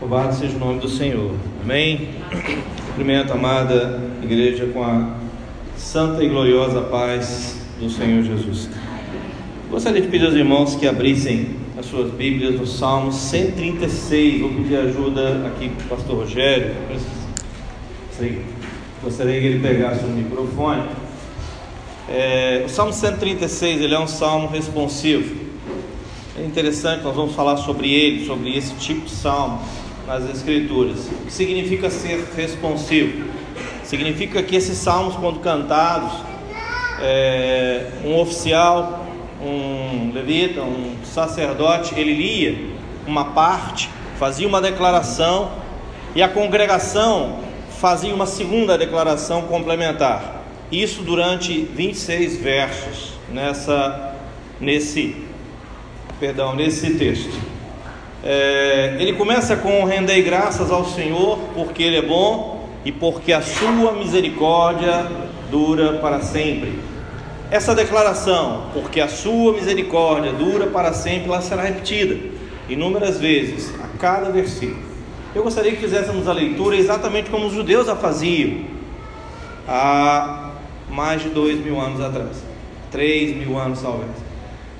Louvado seja o nome do Senhor. Amém. Cumprimento, amada igreja, com a santa e gloriosa paz do Senhor Jesus. Gostaria de pedir aos irmãos que abrissem as suas Bíblias no Salmo 136. Vou pedir ajuda aqui para o pastor Rogério. Gostaria que ele pegasse o microfone. É, o Salmo 136 ele é um salmo responsivo. É interessante, nós vamos falar sobre ele, sobre esse tipo de salmo nas Escrituras. O que significa ser responsivo? Significa que esses salmos, quando cantados, é, um oficial, um levita, um sacerdote, ele lia uma parte, fazia uma declaração e a congregação fazia uma segunda declaração complementar. Isso durante 26 versos nessa nesse perdão, nesse texto. É, ele começa com rendei graças ao Senhor, porque Ele é bom e porque a sua misericórdia dura para sempre. Essa declaração, porque a sua misericórdia dura para sempre, ela será repetida inúmeras vezes, a cada versículo. Eu gostaria que fizéssemos a leitura exatamente como os judeus a faziam há mais de dois mil anos atrás, três mil anos talvez.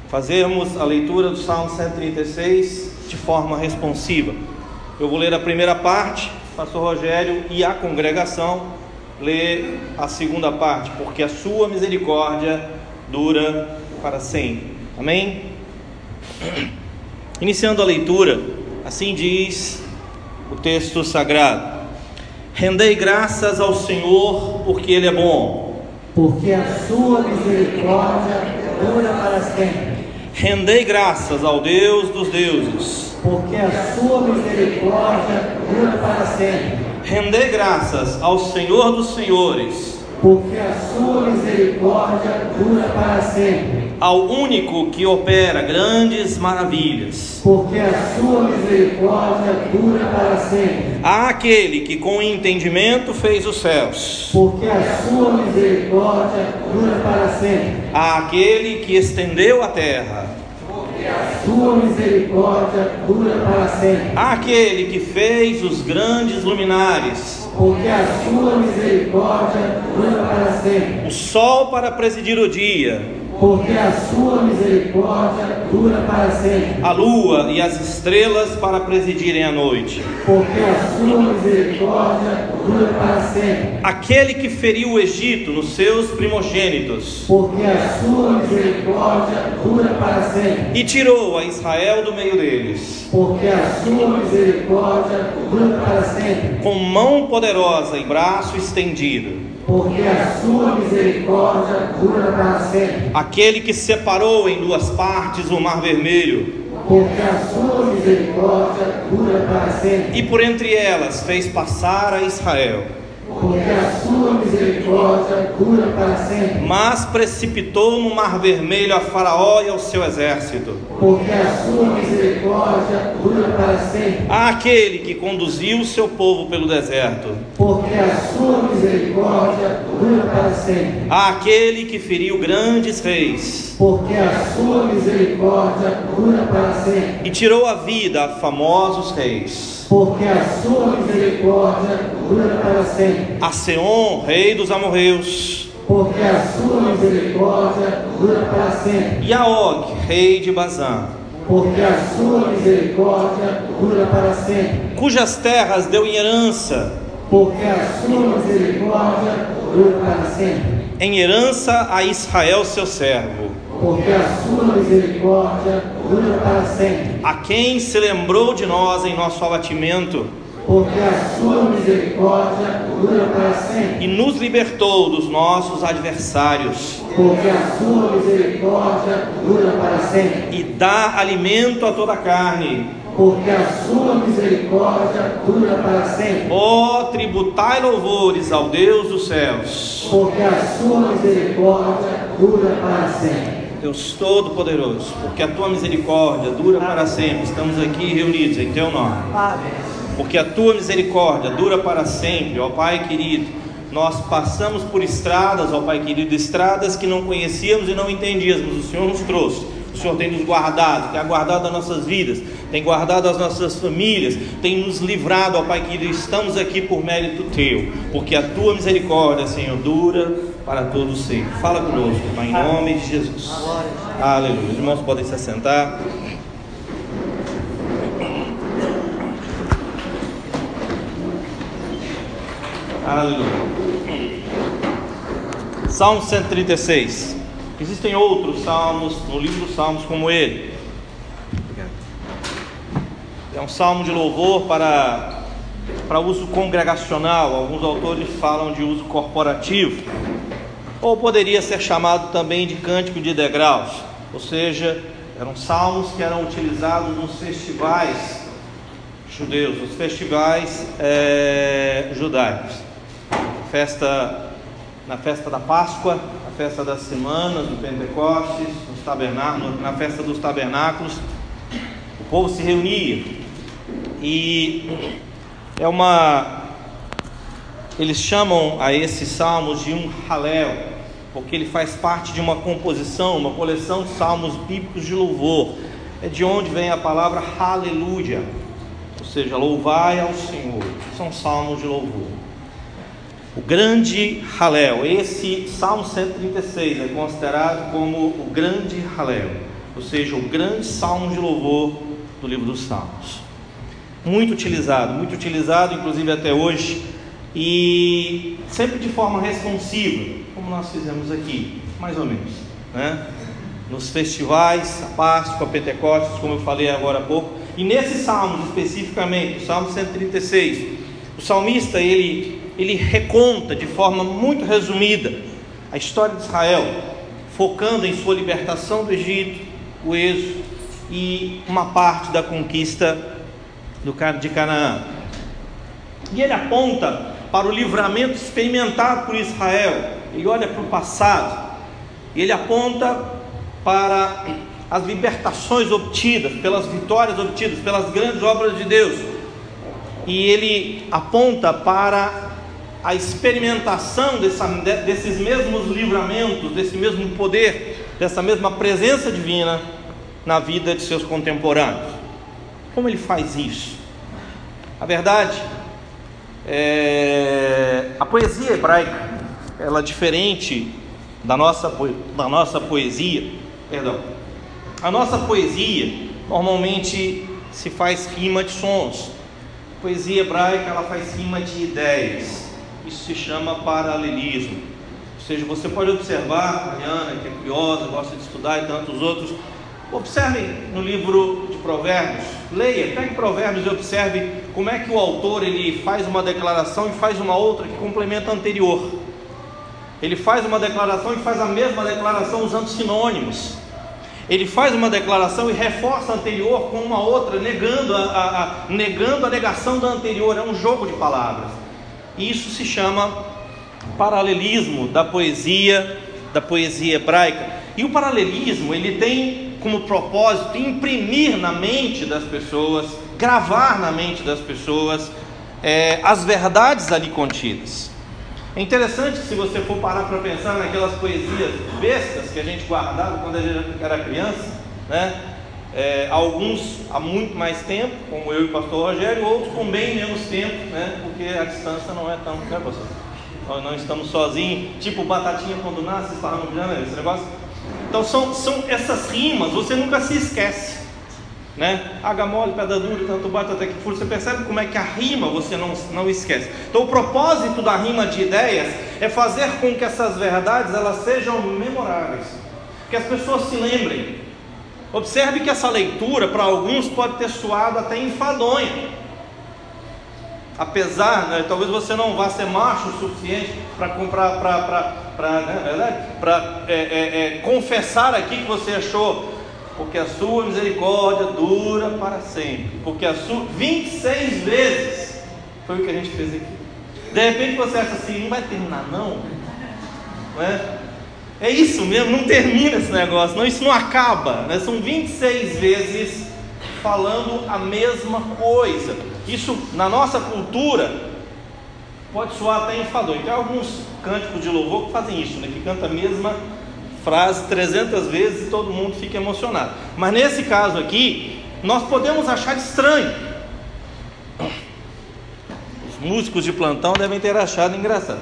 Fazermos a leitura do Salmo 136 de forma responsiva. Eu vou ler a primeira parte, pastor Rogério e a congregação lê a segunda parte, porque a sua misericórdia dura para sempre. Amém? Iniciando a leitura, assim diz o texto sagrado: Rendei graças ao Senhor, porque Ele é bom. Porque a sua misericórdia dura para sempre. Rendei graças ao Deus dos deuses, porque a sua misericórdia dura para sempre. Rendei graças ao Senhor dos senhores, porque a sua misericórdia dura para sempre. Ao único que opera grandes maravilhas, porque a sua misericórdia dura para sempre. Àquele que com entendimento fez os céus, porque a sua misericórdia dura para sempre. Àquele que estendeu a terra, porque a sua misericórdia dura para sempre. Àquele que fez os grandes luminares, porque a sua misericórdia dura para sempre. O sol para presidir o dia, porque a sua misericórdia dura para sempre. A lua e as estrelas para presidirem a noite. Porque a sua misericórdia dura para sempre. Aquele que feriu o Egito nos seus primogênitos. Porque a sua misericórdia dura para sempre. E tirou a Israel do meio deles. Porque a sua misericórdia dura para sempre. Com mão poderosa e braço estendido porque a sua misericórdia dura para sempre. Aquele que separou em duas partes o mar vermelho, porque a sua misericórdia dura para sempre. E por entre elas fez passar a Israel porque a sua misericórdia dura para sempre. Mas precipitou no mar vermelho a Faraó e ao seu exército. Porque a sua misericórdia dura para sempre. Aquele que conduziu o seu povo pelo deserto. Porque a sua misericórdia dura para sempre. Aquele que feriu grandes reis. Porque a sua misericórdia dura para sempre. E tirou a vida a famosos reis porque a sua misericórdia dura para sempre. A Seom, rei dos amorreus, porque a sua misericórdia dura para sempre. E a Og, rei de Bazã, porque a sua misericórdia dura para sempre. Cujas terras deu em herança, porque a sua misericórdia dura para sempre. Em herança a Israel, seu servo porque a sua misericórdia dura para sempre. A quem se lembrou de nós em nosso abatimento, porque a sua misericórdia dura para sempre. E nos libertou dos nossos adversários, porque a sua misericórdia dura para sempre. E dá alimento a toda a carne. Porque a sua misericórdia dura para sempre. Ó, oh, tributai louvores ao Deus dos céus. Porque a sua misericórdia dura para sempre. Deus Todo-Poderoso, porque a tua misericórdia dura para sempre. Estamos aqui reunidos em teu nome. Porque a tua misericórdia dura para sempre, ó Pai querido. Nós passamos por estradas, ó Pai querido, estradas que não conhecíamos e não entendíamos. O Senhor nos trouxe o Senhor tem nos guardado, tem guardado as nossas vidas, tem guardado as nossas famílias, tem nos livrado, ó Pai querido, estamos aqui por mérito Teu, porque a Tua misericórdia, Senhor, dura para todo sempre. Fala conosco, Pai, em nome de Jesus. Aleluia. Os irmãos podem se assentar. Aleluia. Salmo 136. Existem outros salmos no livro dos Salmos como ele. É um salmo de louvor para, para uso congregacional. Alguns autores falam de uso corporativo. Ou poderia ser chamado também de cântico de degraus. Ou seja, eram salmos que eram utilizados nos festivais judeus, os festivais é, judaicos festa, na festa da Páscoa, na festa das semanas, do Pentecostes, nos na festa dos tabernáculos, o povo se reunia e é uma. Eles chamam a esses salmos de um halel, porque ele faz parte de uma composição, uma coleção de salmos bíblicos de louvor. É de onde vem a palavra aleluia, ou seja, louvai ao Senhor. São salmos de louvor. O grande Halel, esse Salmo 136 é considerado como o grande Halel, ou seja, o grande salmo de louvor do livro dos Salmos. Muito utilizado, muito utilizado, inclusive até hoje, e sempre de forma responsiva, como nós fizemos aqui, mais ou menos, né? Nos festivais, a Páscoa, a Pentecostes, como eu falei agora há pouco, e nesse salmo especificamente, o Salmo 136, o salmista ele ele reconta de forma muito resumida a história de Israel, focando em sua libertação do Egito, o êxodo e uma parte da conquista do de Canaã. E ele aponta para o livramento experimentado por Israel. Ele olha para o passado. E ele aponta para as libertações obtidas, pelas vitórias obtidas, pelas grandes obras de Deus. E ele aponta para a experimentação dessa, desses mesmos livramentos, desse mesmo poder, dessa mesma presença divina na vida de seus contemporâneos. Como ele faz isso? A verdade é a poesia hebraica, ela é diferente da nossa, da nossa poesia, perdão. A nossa poesia normalmente se faz rima de sons. A poesia hebraica ela faz rima de ideias. Isso se chama paralelismo. Ou seja, você pode observar, a Mariana, que é curiosa, gosta de estudar e tantos outros, observe no livro de Provérbios, leia, pegue Provérbios e observe como é que o autor ele faz uma declaração e faz uma outra que complementa a anterior. Ele faz uma declaração e faz a mesma declaração usando sinônimos. Ele faz uma declaração e reforça a anterior com uma outra, negando a, a, a, negando a negação da anterior. É um jogo de palavras. Isso se chama paralelismo da poesia, da poesia hebraica. E o paralelismo, ele tem como propósito imprimir na mente das pessoas, gravar na mente das pessoas é, as verdades ali contidas. É interessante se você for parar para pensar naquelas poesias bestas que a gente guardava quando a gente era criança, né? É, alguns há muito mais tempo, como eu e o pastor Rogério, outros com bem menos tempo, né? porque a distância não é tão. Né, pastor? Nós não estamos sozinhos, tipo batatinha quando nasce, está no piano, esse negócio. Então são, são essas rimas, você nunca se esquece. Né? Água mole, pedra dura, tanto bate até que fura. Você percebe como é que a rima você não, não esquece. Então o propósito da rima de ideias é fazer com que essas verdades elas sejam memoráveis. Que as pessoas se lembrem Observe que essa leitura, para alguns, pode ter soado até enfadonha. Apesar, né, talvez você não vá ser macho o suficiente para comprar, para né, é, é, é, confessar aqui que você achou, porque a sua misericórdia dura para sempre. Porque a sua 26 vezes foi o que a gente fez aqui. De repente você acha assim, não vai terminar não, não é? É isso mesmo, não termina esse negócio, não, isso não acaba. Né? São 26 vezes falando a mesma coisa. Isso na nossa cultura pode soar até enfador. Tem alguns cânticos de louvor que fazem isso, né? que canta a mesma frase 300 vezes e todo mundo fica emocionado. Mas nesse caso aqui, nós podemos achar estranho. Os músicos de plantão devem ter achado engraçado.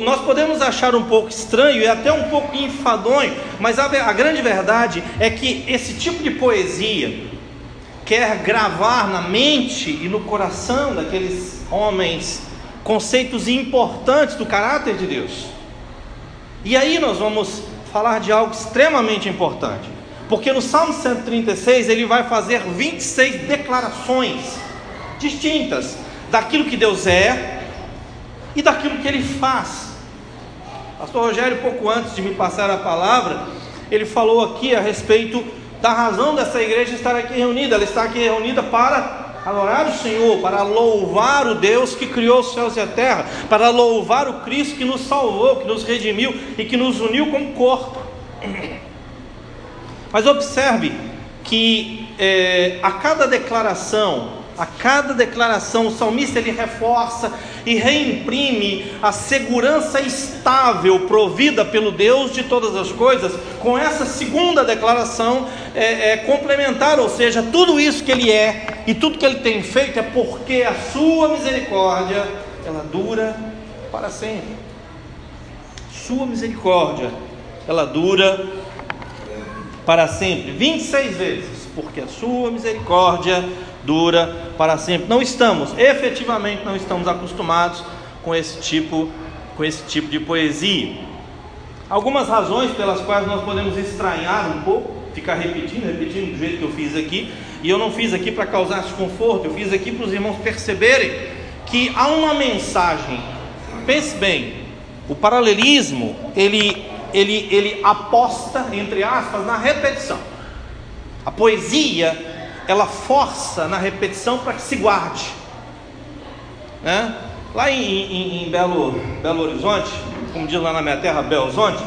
nós podemos achar um pouco estranho e até um pouco enfadonho, mas a, a grande verdade é que esse tipo de poesia quer gravar na mente e no coração daqueles homens conceitos importantes do caráter de Deus. E aí nós vamos falar de algo extremamente importante, porque no Salmo 136 ele vai fazer 26 declarações distintas daquilo que Deus é e daquilo que ele faz. Pastor Rogério, pouco antes de me passar a palavra, ele falou aqui a respeito da razão dessa igreja estar aqui reunida. Ela está aqui reunida para adorar o Senhor, para louvar o Deus que criou os céus e a terra, para louvar o Cristo que nos salvou, que nos redimiu e que nos uniu como corpo. Mas observe que é, a cada declaração a cada declaração, o salmista ele reforça e reimprime a segurança estável provida pelo Deus de todas as coisas, com essa segunda declaração é, é, complementar, ou seja, tudo isso que ele é e tudo que ele tem feito é porque a sua misericórdia ela dura para sempre. Sua misericórdia ela dura para sempre, 26 vezes, porque a sua misericórdia dura para sempre. Não estamos, efetivamente não estamos acostumados com esse tipo, com esse tipo de poesia. Algumas razões pelas quais nós podemos estranhar um pouco, ficar repetindo, repetindo do jeito que eu fiz aqui, e eu não fiz aqui para causar desconforto, eu fiz aqui para os irmãos perceberem que há uma mensagem. Pense bem, o paralelismo, ele ele ele aposta entre aspas na repetição. A poesia ela força na repetição para que se guarde. Né? Lá em, em, em, Belo, Belo Horizonte, como diz lá na minha terra, Belo Horizonte,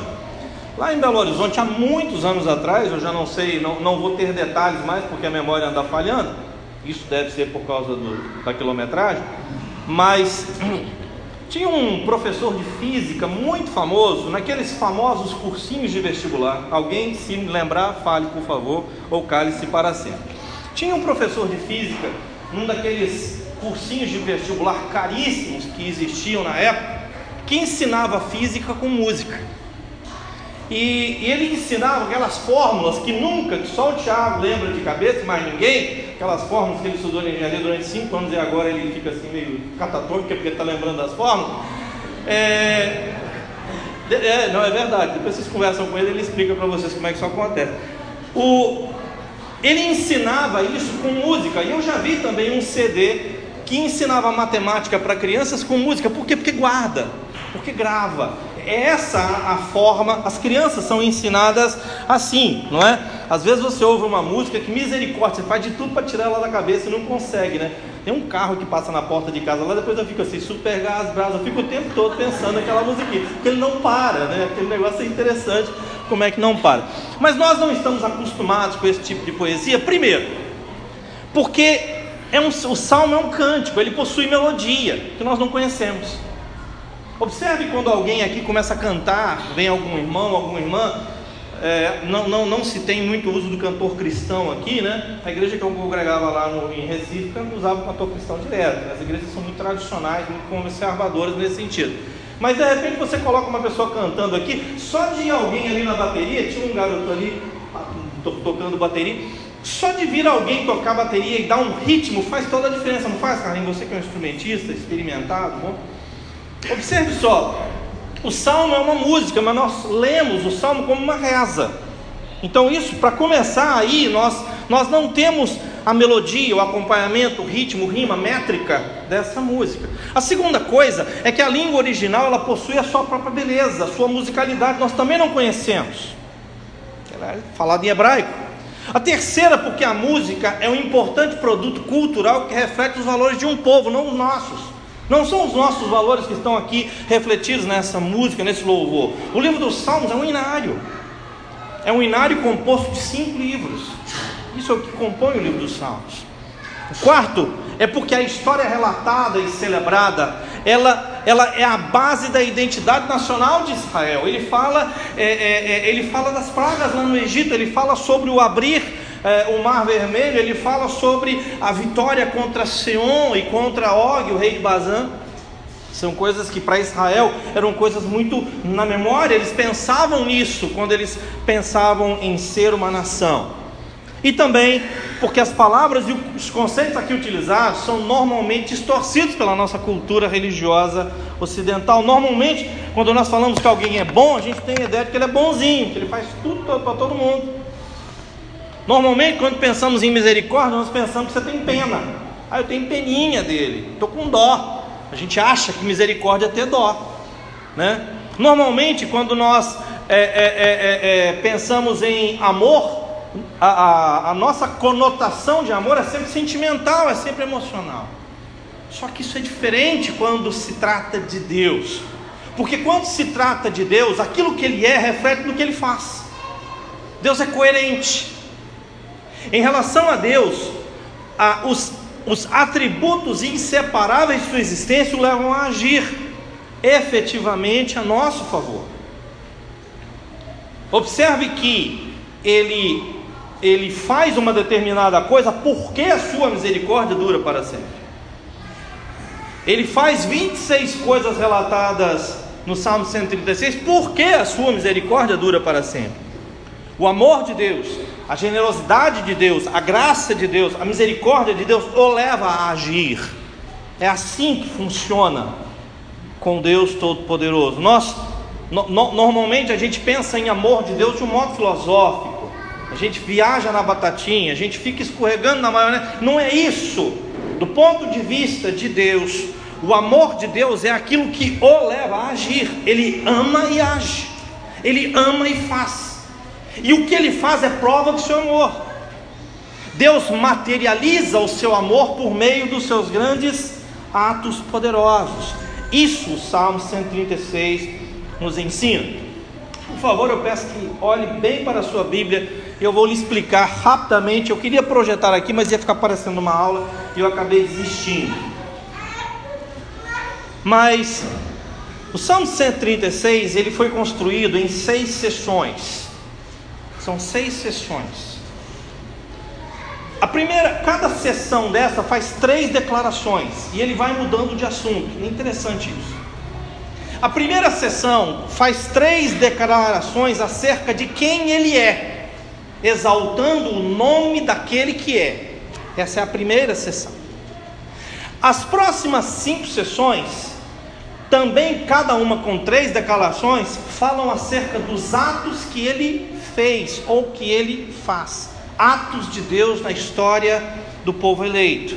lá em Belo Horizonte, há muitos anos atrás, eu já não sei, não, não vou ter detalhes mais porque a memória anda falhando, isso deve ser por causa do, da quilometragem, mas tinha um professor de física muito famoso, naqueles famosos cursinhos de vestibular. Alguém, se lembrar, fale por favor, ou cale-se para sempre. Tinha um professor de física, num daqueles cursinhos de vestibular caríssimos que existiam na época, que ensinava física com música. E, e, ele ensinava aquelas fórmulas que nunca, que só o Tiago lembra de cabeça, mais ninguém, aquelas fórmulas que ele estudou em engenharia durante cinco anos e agora ele fica assim meio catatônico porque está lembrando das fórmulas. É, é, não é verdade, depois vocês conversam com ele, ele explica para vocês como é que isso acontece. O, ele ensinava isso com música, e eu já vi também um CD que ensinava matemática para crianças com música, por quê? Porque guarda, porque grava. É essa a forma, as crianças são ensinadas assim, não é? Às vezes você ouve uma música que misericórdia, você faz de tudo para tirar ela da cabeça e não consegue, né? Tem um carro que passa na porta de casa lá, depois eu fico assim, super gás, brasa, eu fico o tempo todo pensando naquela musiquinha, porque ele não para, né? Aquele negócio é interessante como é que não para? Mas nós não estamos acostumados com esse tipo de poesia, primeiro, porque é um, o salmo é um cântico, ele possui melodia que nós não conhecemos. Observe quando alguém aqui começa a cantar, vem algum irmão, alguma irmã, é, não, não, não se tem muito uso do cantor cristão aqui, né? A igreja que eu congregava lá no, em Recife usava o cantor cristão direto. As igrejas são muito tradicionais, muito conservadoras nesse sentido. Mas de repente você coloca uma pessoa cantando aqui, só de alguém ali na bateria, tinha um garoto ali tocando bateria, só de vir alguém tocar bateria e dar um ritmo faz toda a diferença, não faz, Carlinhos? Você que é um instrumentista, experimentado, bom? Observe só, o salmo é uma música, mas nós lemos o salmo como uma reza. Então, isso, para começar aí, nós, nós não temos a melodia, o acompanhamento, o ritmo, rima, métrica dessa música. A segunda coisa é que a língua original ela possui a sua própria beleza, a sua musicalidade, nós também não conhecemos. Ela é falada em hebraico. A terceira, porque a música é um importante produto cultural que reflete os valores de um povo, não os nossos. Não são os nossos valores que estão aqui refletidos nessa música, nesse louvor. O livro dos Salmos é um inário. É um inário composto de cinco livros. Isso é o que compõe o livro dos Salmos. O quarto é porque a história relatada e celebrada, ela ela é a base da identidade nacional de Israel. Ele fala, é, é, é ele fala das pragas lá no Egito, ele fala sobre o abrir é, o Mar Vermelho, ele fala sobre a vitória contra Seon e contra Og, o rei de Bazã. São coisas que para Israel eram coisas muito na memória, eles pensavam nisso quando eles pensavam em ser uma nação. E também porque as palavras e os conceitos aqui utilizados são normalmente distorcidos pela nossa cultura religiosa ocidental. Normalmente, quando nós falamos que alguém é bom, a gente tem a ideia de que ele é bonzinho, que ele faz tudo para todo mundo. Normalmente, quando pensamos em misericórdia, nós pensamos que você tem pena. Ah, eu tenho peninha dele, estou com dó. A gente acha que misericórdia é ter dó, né? Normalmente, quando nós é, é, é, é, é pensamos em amor, a, a, a nossa conotação de amor é sempre sentimental, é sempre emocional. Só que isso é diferente quando se trata de Deus, porque quando se trata de Deus, aquilo que Ele é reflete no que Ele faz. Deus é coerente. Em relação a Deus, a, os os atributos inseparáveis de sua existência o levam a agir efetivamente a nosso favor. Observe que ele, ele faz uma determinada coisa porque a sua misericórdia dura para sempre. Ele faz 26 coisas relatadas no Salmo 136 porque a sua misericórdia dura para sempre. O amor de Deus a generosidade de Deus, a graça de Deus, a misericórdia de Deus o leva a agir. É assim que funciona com Deus Todo-Poderoso. Nós no, no, normalmente a gente pensa em amor de Deus de um modo filosófico. A gente viaja na batatinha, a gente fica escorregando na maionese. Não é isso. Do ponto de vista de Deus, o amor de Deus é aquilo que o leva a agir. Ele ama e age. Ele ama e faz. E o que ele faz é prova do seu amor. Deus materializa o seu amor por meio dos seus grandes atos poderosos. Isso o Salmo 136 nos ensina. Por favor, eu peço que olhe bem para a sua Bíblia. Eu vou lhe explicar rapidamente. Eu queria projetar aqui, mas ia ficar parecendo uma aula e eu acabei desistindo. Mas o Salmo 136 ele foi construído em seis sessões. São seis sessões. A primeira, cada sessão dessa faz três declarações e ele vai mudando de assunto. É interessante isso. A primeira sessão faz três declarações acerca de quem ele é, exaltando o nome daquele que é. Essa é a primeira sessão. As próximas cinco sessões também cada uma com três declarações, falam acerca dos atos que ele fez ou que ele faz. Atos de Deus na história do povo eleito.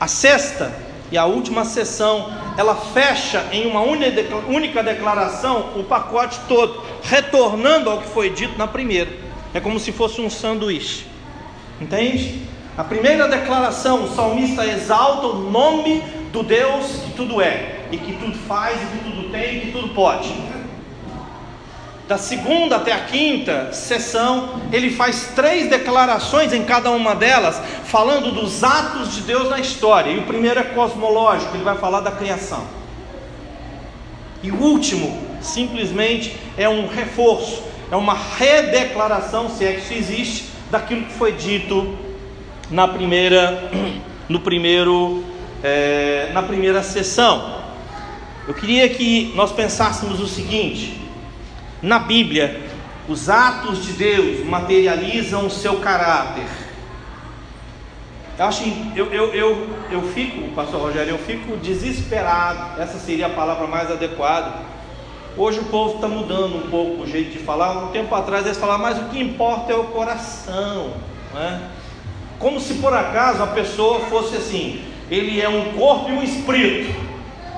A sexta e a última sessão, ela fecha em uma única declaração o pacote todo, retornando ao que foi dito na primeira. É como se fosse um sanduíche. Entende? A primeira declaração, o salmista exalta o nome do Deus que tudo é, e que tudo faz, e que tudo tem, e que tudo pode. Da segunda até a quinta sessão, ele faz três declarações em cada uma delas, falando dos atos de Deus na história. E o primeiro é cosmológico, ele vai falar da criação. E o último, simplesmente, é um reforço, é uma redeclaração, se é que isso existe, daquilo que foi dito na primeira, no primeiro, é, na primeira sessão. Eu queria que nós pensássemos o seguinte: na Bíblia, os atos de Deus materializam o seu caráter. Eu acho, eu, eu, eu, eu fico, pastor Rogério, eu fico desesperado, essa seria a palavra mais adequada. Hoje o povo está mudando um pouco o jeito de falar. Um tempo atrás eles falavam, mas o que importa é o coração. Né? Como se por acaso a pessoa fosse assim: ele é um corpo e um espírito.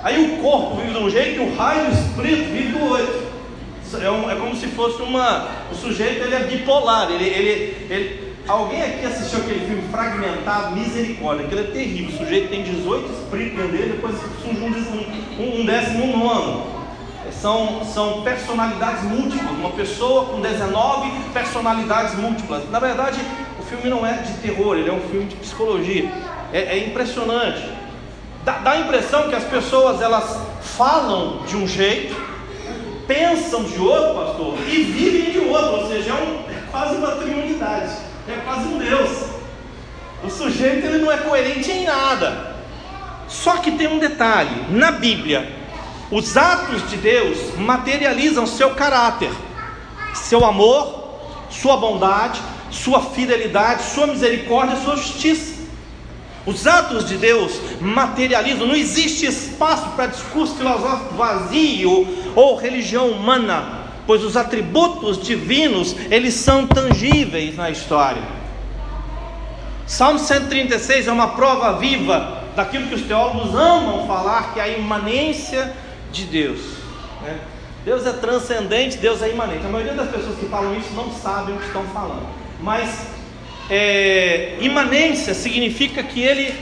Aí o corpo vive de um jeito e o raio do espírito vive do outro. É, um, é, como se fosse uma. O sujeito ele é bipolar. Ele, ele, ele, alguém aqui assistiu aquele filme fragmentado, misericórdia, aquele é terrível. O sujeito tem 18 espíritos dentro dele, depois surge um, um, um décimo nono. São, são personalidades múltiplas, uma pessoa com 19 personalidades múltiplas. Na verdade, o filme não é de terror, ele é um filme de psicologia. É, é impressionante. Dá, dá a impressão que as pessoas elas falam de um jeito, pensam de outro, pastor, e vivem de outro, ou seja, é, um, é quase uma triunidade, é quase um Deus. O sujeito ele não é coerente em nada. Só que tem um detalhe: na Bíblia, os atos de Deus materializam seu caráter, seu amor, sua bondade, sua fidelidade, sua misericórdia, sua justiça. Os atos de Deus materializam, não existe espaço para discurso filosófico vazio ou religião humana, pois os atributos divinos, eles são tangíveis na história. Salmo 136 é uma prova viva daquilo que os teólogos amam falar, que é a imanência de Deus. Né? Deus é transcendente, Deus é imanente. A maioria das pessoas que falam isso não sabem o que estão falando. Mas é, imanência significa que ele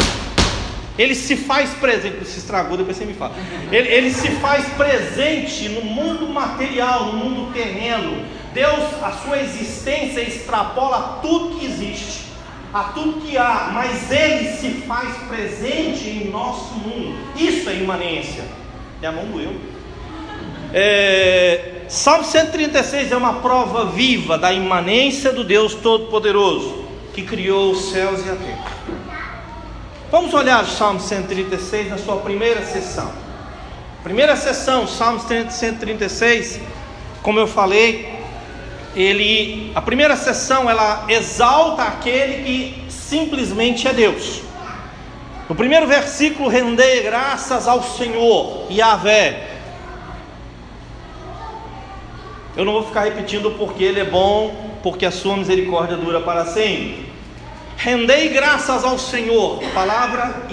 ele se faz presente, se estragou, depois você me fala. Ele, ele, se faz presente no mundo material, no mundo terreno. Deus, a sua existência extrapola tudo que existe, a tudo que há, mas Ele se faz presente em nosso mundo. Isso é imanência. É a mão do eu. É, Salmo 136 é uma prova viva da imanência do Deus Todo-Poderoso, que criou os céus e a terra. Vamos olhar o Salmo 136 na sua primeira sessão. Primeira sessão, Salmo 136, como eu falei, ele, a primeira sessão ela exalta aquele que simplesmente é Deus. No primeiro versículo, rendei graças ao Senhor, Yahvé. Eu não vou ficar repetindo porque Ele é bom, porque a sua misericórdia dura para sempre. Rendei graças ao Senhor, palavra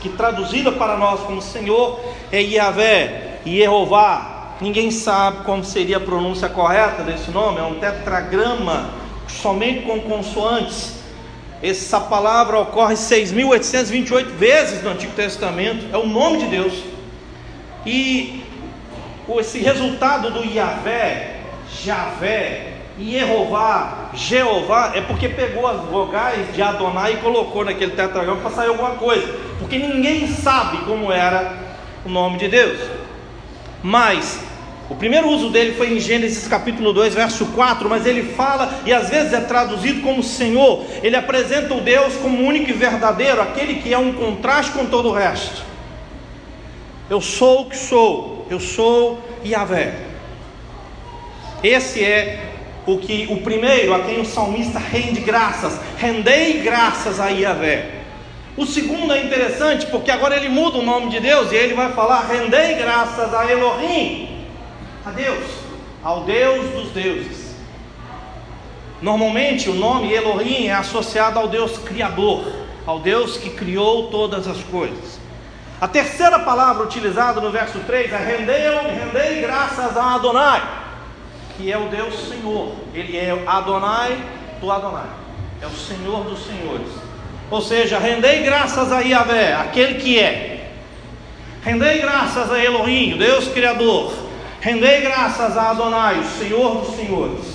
que traduzida para nós como Senhor é Yahvé, Yehová. Ninguém sabe como seria a pronúncia correta desse nome, é um tetragrama somente com consoantes. Essa palavra ocorre 6.828 vezes no Antigo Testamento, é o nome de Deus. E esse resultado do Yahvé, Javé, Yehová, Jeová, é porque pegou as vogais de Adonai e colocou naquele tetragrama para sair alguma coisa, porque ninguém sabe como era o nome de Deus. Mas o primeiro uso dele foi em Gênesis capítulo 2, verso 4, mas ele fala e às vezes é traduzido como Senhor. Ele apresenta o Deus como único e verdadeiro, aquele que é um contraste com todo o resto. Eu sou o que sou, eu sou Yahvé. Esse é o que o primeiro a quem o salmista rende graças, rendei graças a Yahvé. O segundo é interessante porque agora ele muda o nome de Deus e ele vai falar rendei graças a Elohim a Deus, ao Deus dos deuses. Normalmente o nome Elohim é associado ao Deus Criador, ao Deus que criou todas as coisas. A terceira palavra utilizada no verso 3 é rendei, rendei graças a Adonai, que é o Deus Senhor. Ele é Adonai do Adonai, é o Senhor dos senhores. Ou seja, rendei graças a Yahvé, aquele que é. Rendei graças a Elohim, Deus Criador. Rendei graças a Adonai, o Senhor dos Senhores.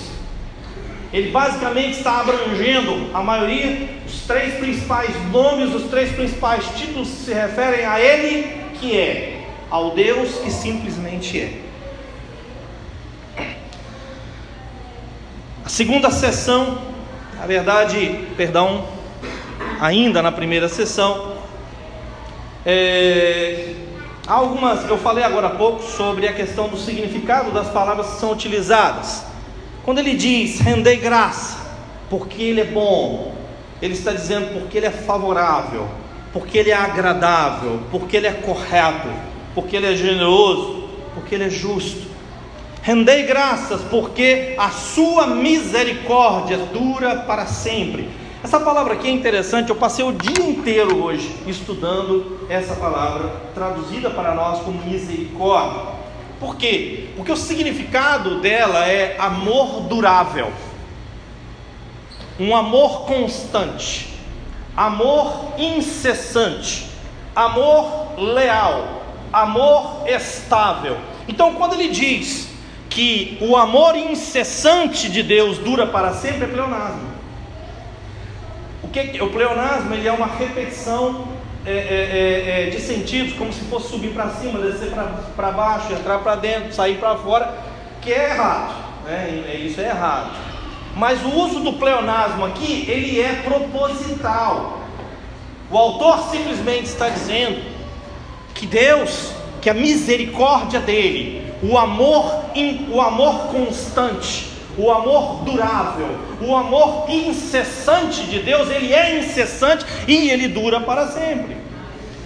Ele basicamente está abrangendo a maioria, os três principais nomes, os três principais títulos se referem a Ele que é, ao Deus que simplesmente é. A segunda sessão, na verdade, perdão, ainda na primeira sessão, é, Há algumas, eu falei agora há pouco sobre a questão do significado das palavras que são utilizadas. Quando ele diz rendei graça, porque ele é bom, ele está dizendo porque ele é favorável, porque ele é agradável, porque ele é correto, porque ele é generoso, porque ele é justo. Rendei graças porque a sua misericórdia dura para sempre. Essa palavra aqui é interessante, eu passei o dia inteiro hoje estudando essa palavra, traduzida para nós como misericórdia. Por quê? Porque o significado dela é amor durável, um amor constante, amor incessante, amor leal, amor estável. Então, quando ele diz que o amor incessante de Deus dura para sempre, é pleonasmo. O, que, o pleonasmo ele é uma repetição é, é, é, de sentidos, como se fosse subir para cima, descer para baixo, entrar para dentro, sair para fora, que é errado, né? isso é errado. Mas o uso do pleonasmo aqui, ele é proposital. O autor simplesmente está dizendo que Deus, que a misericórdia dele, o amor, o amor constante, o amor durável, o amor incessante de Deus, ele é incessante e ele dura para sempre.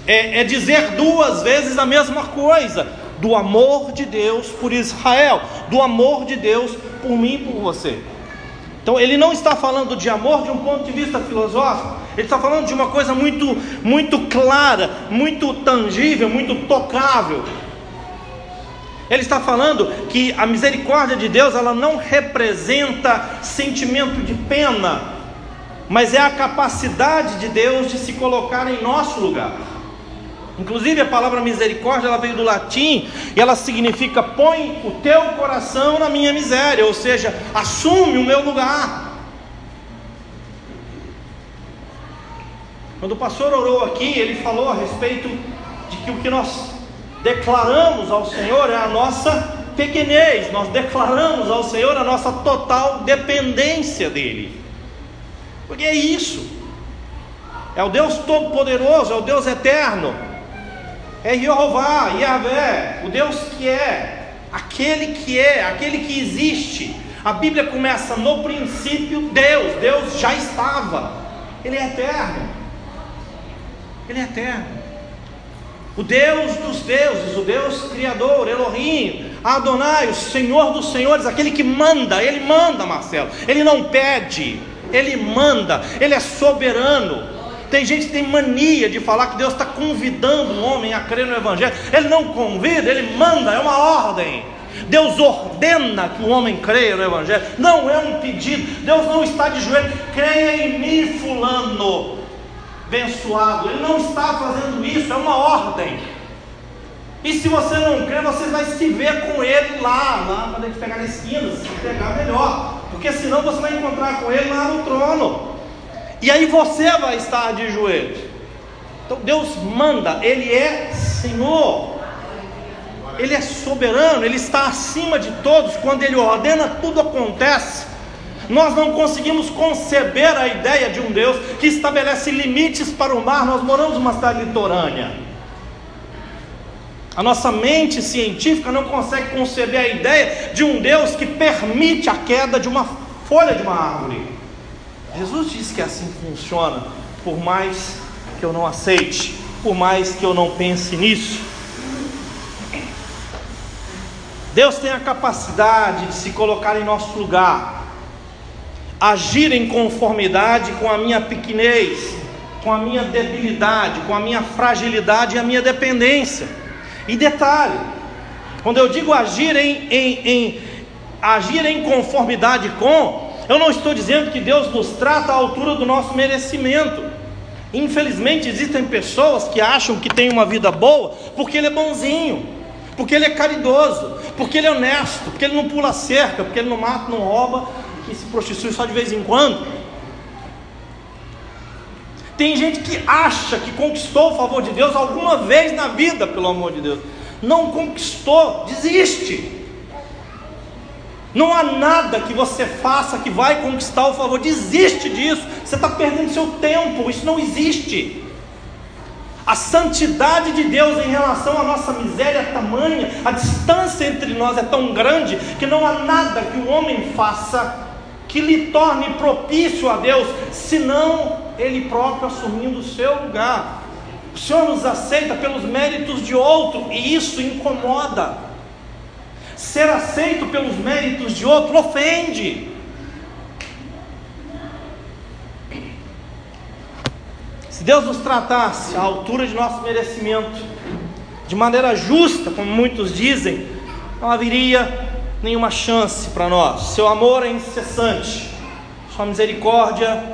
É, é, dizer duas vezes a mesma coisa: do amor de Deus por Israel, do amor de Deus por mim e por você. Então ele não está falando de amor de um ponto de vista filosófico, ele está falando de uma coisa muito, muito clara, muito tangível, muito tocável. Ele está falando que a misericórdia de Deus ela não representa sentimento de pena, mas é a capacidade de Deus de se colocar em nosso lugar. Inclusive a palavra misericórdia ela veio do latim e ela significa põe o teu coração na minha miséria, ou seja, assume o meu lugar. Quando o pastor orou aqui, ele falou a respeito de que o que nós declaramos ao Senhor é a nossa pequenez, nós declaramos ao Senhor a nossa total dependência dEle, porque é isso, é o Deus Todo-Poderoso, é o Deus Eterno, é Jeová, Yahvé, o Deus que é, aquele que é, aquele que existe. A Bíblia começa no princípio Deus, Deus já estava, Ele é eterno, Ele é eterno. O Deus dos deuses, o Deus Criador, Elohim, Adonai, o Senhor dos senhores, aquele que manda, Ele manda, Marcelo, Ele não pede, Ele manda, Ele é soberano. Tem gente que tem mania de falar que Deus está convidando o homem a crer no Evangelho. Ele não convida, ele manda, é uma ordem. Deus ordena que o homem creia no Evangelho, não é um pedido. Deus não está de joelho, creia em mim, Fulano abençoado. Ele não está fazendo isso, é uma ordem. E se você não crê, você vai se ver com ele lá, lá quando ele pegar na esquina, se pegar melhor. Porque senão você vai encontrar com ele lá no trono. E aí você vai estar de joelhos. Então Deus manda, Ele é Senhor. Ele é soberano, Ele está acima de todos. Quando Ele ordena, tudo acontece. Nós não conseguimos conceber a ideia de um Deus que estabelece limites para o mar. Nós moramos numa cidade litorânea. A nossa mente científica não consegue conceber a ideia de um Deus que permite a queda de uma folha de uma árvore. Jesus disse que assim funciona, por mais que eu não aceite, por mais que eu não pense nisso. Deus tem a capacidade de se colocar em nosso lugar agir em conformidade com a minha pequenez, com a minha debilidade, com a minha fragilidade e a minha dependência. E detalhe, quando eu digo agir em, em, em agir em conformidade com, eu não estou dizendo que Deus nos trata à altura do nosso merecimento. Infelizmente existem pessoas que acham que tem uma vida boa porque ele é bonzinho, porque ele é caridoso, porque ele é honesto, porque ele não pula cerca, porque ele não mata, não rouba, que se prostitui só de vez em quando. Tem gente que acha que conquistou o favor de Deus alguma vez na vida, pelo amor de Deus. Não conquistou, desiste. Não há nada que você faça que vai conquistar o favor. Desiste disso. Você está perdendo seu tempo. Isso não existe. A santidade de Deus em relação à nossa miséria é tamanha, a distância entre nós é tão grande que não há nada que o homem faça que lhe torne propício a Deus, senão ele próprio assumindo o seu lugar. O Senhor nos aceita pelos méritos de outro e isso incomoda. Ser aceito pelos méritos de outro ofende. Se Deus nos tratasse à altura de nosso merecimento, de maneira justa, como muitos dizem, não haveria nenhuma chance para nós. Seu amor é incessante, sua misericórdia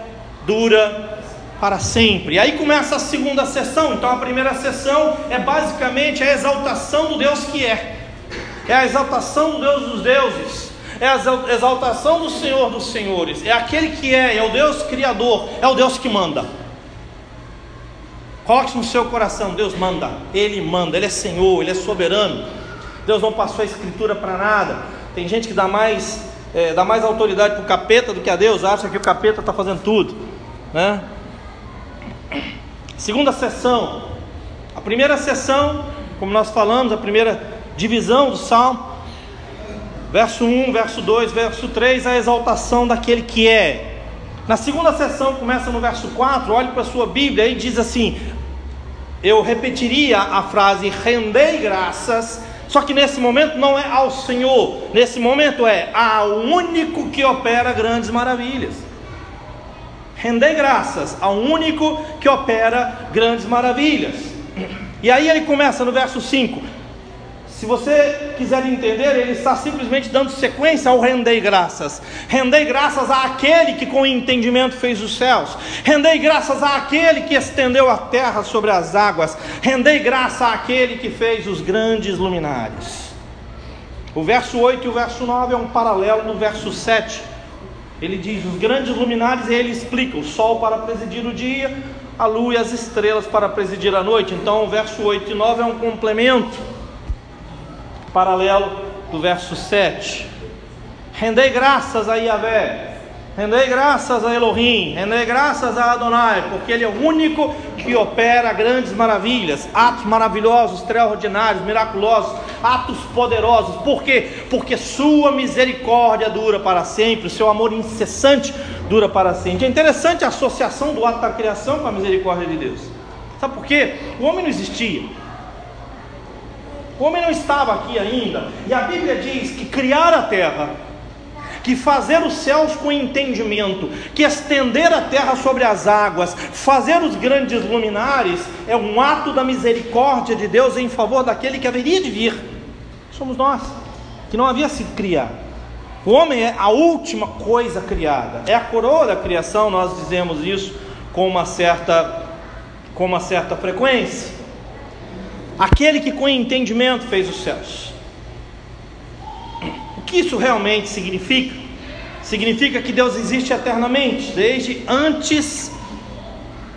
dura para sempre. E aí começa a segunda sessão. Então a primeira sessão é basicamente a exaltação do Deus que é. É a exaltação do Deus dos deuses. É a exaltação do Senhor dos senhores. É aquele que é, é o Deus criador, é o Deus que manda. Coloque no seu coração: Deus manda, Ele manda, Ele é Senhor, Ele é soberano. Deus não passou a escritura para nada. Tem gente que dá mais, é, dá mais autoridade para o capeta do que a Deus, acha que o capeta está fazendo tudo. Né? Segunda sessão. A primeira sessão, como nós falamos, a primeira divisão do salmo, verso 1, verso 2, verso 3, a exaltação daquele que é. Na segunda sessão, começa no verso 4, olhe para a sua Bíblia e diz assim: Eu repetiria a frase rendei graças, só que nesse momento não é ao Senhor, nesse momento é ao único que opera grandes maravilhas. Rendei graças ao único que opera grandes maravilhas. E aí ele começa no verso 5: se você quiser entender, ele está simplesmente dando sequência ao rendei graças. Rendei graças àquele que com entendimento fez os céus. Rendei graças àquele que estendeu a terra sobre as águas. Rendei graça àquele que fez os grandes luminares. O verso 8 e o verso 9 é um paralelo do verso 7. Ele diz: os grandes luminares, e ele explica: o sol para presidir o dia, a lua e as estrelas para presidir a noite. Então, o verso 8 e 9 é um complemento paralelo do verso 7. Rendei graças a Yahvé, rendei graças a Elohim, rendei graças a Adonai, porque Ele é o único que opera grandes maravilhas, atos maravilhosos, extraordinários, miraculosos, atos poderosos. Por quê? Porque Sua misericórdia dura para sempre, o seu amor incessante dura para sempre. É interessante a associação do ato da criação com a misericórdia de Deus. Sabe por quê? O homem não existia. O homem não estava aqui ainda, e a Bíblia diz que criar a terra, que fazer os céus com entendimento, que estender a terra sobre as águas, fazer os grandes luminares, é um ato da misericórdia de Deus em favor daquele que haveria de vir. Somos nós, que não havia sido criado. O homem é a última coisa criada, é a coroa da criação, nós dizemos isso com uma certa, com uma certa frequência aquele que com entendimento fez os céus. O que isso realmente significa? Significa que Deus existe eternamente, desde antes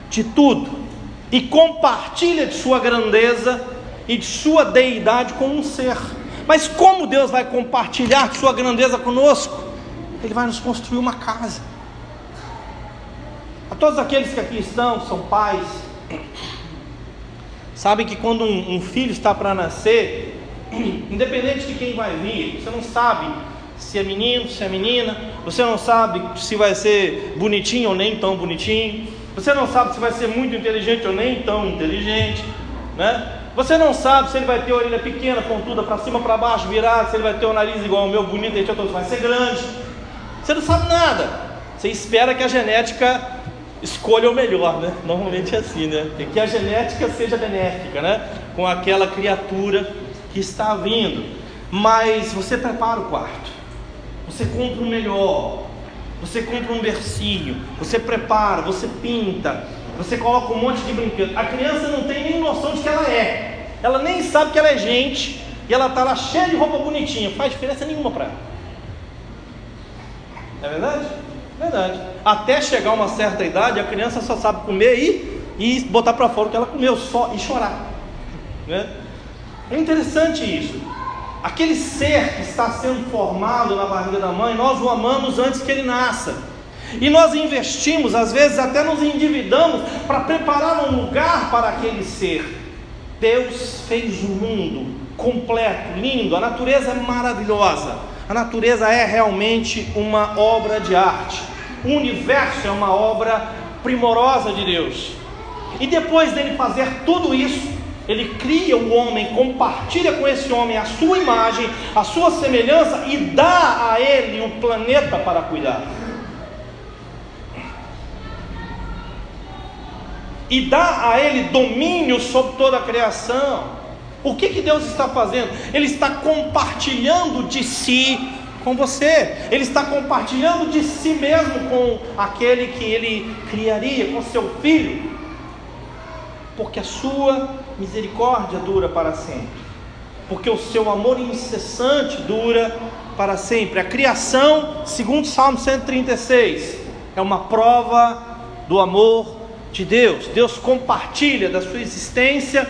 de tudo, e compartilha de sua grandeza e de sua deidade com um ser. Mas como Deus vai compartilhar de sua grandeza conosco? Ele vai nos construir uma casa. A todos aqueles que aqui estão, são pais, Sabem que quando um, um filho está para nascer, independente de quem vai vir, você não sabe se é menino, se é menina, você não sabe se vai ser bonitinho ou nem tão bonitinho, você não sabe se vai ser muito inteligente ou nem tão inteligente, né? Você não sabe se ele vai ter a orelha pequena, pontuda para cima, para baixo, virada, se ele vai ter o nariz igual ao meu, bonito, e outro vai ser grande. Você não sabe nada. Você espera que a genética escolha o melhor, né? Normalmente é assim, né? Que a genética seja benéfica, né? Com aquela criatura que está vindo. Mas você prepara o quarto, você compra o melhor, você compra um bercinho, você prepara, você pinta, você coloca um monte de brinquedo. A criança não tem nem noção de que ela é, ela nem sabe que ela é gente e ela está lá cheia de roupa bonitinha, faz diferença nenhuma para ela. É verdade? Verdade. Até chegar uma certa idade, a criança só sabe comer e, e botar para fora o que ela comeu só e chorar. Né? É interessante isso. Aquele ser que está sendo formado na barriga da mãe, nós o amamos antes que ele nasça. E nós investimos, às vezes até nos endividamos para preparar um lugar para aquele ser. Deus fez o mundo completo, lindo, a natureza é maravilhosa. A natureza é realmente uma obra de arte. O universo é uma obra primorosa de Deus. E depois dele fazer tudo isso, ele cria o homem, compartilha com esse homem a sua imagem, a sua semelhança e dá a ele um planeta para cuidar. E dá a ele domínio sobre toda a criação. O que, que Deus está fazendo? Ele está compartilhando de si com você, Ele está compartilhando de si mesmo com aquele que Ele criaria, com seu filho, porque a sua misericórdia dura para sempre, porque o seu amor incessante dura para sempre. A criação, segundo Salmo 136, é uma prova do amor de Deus. Deus compartilha da sua existência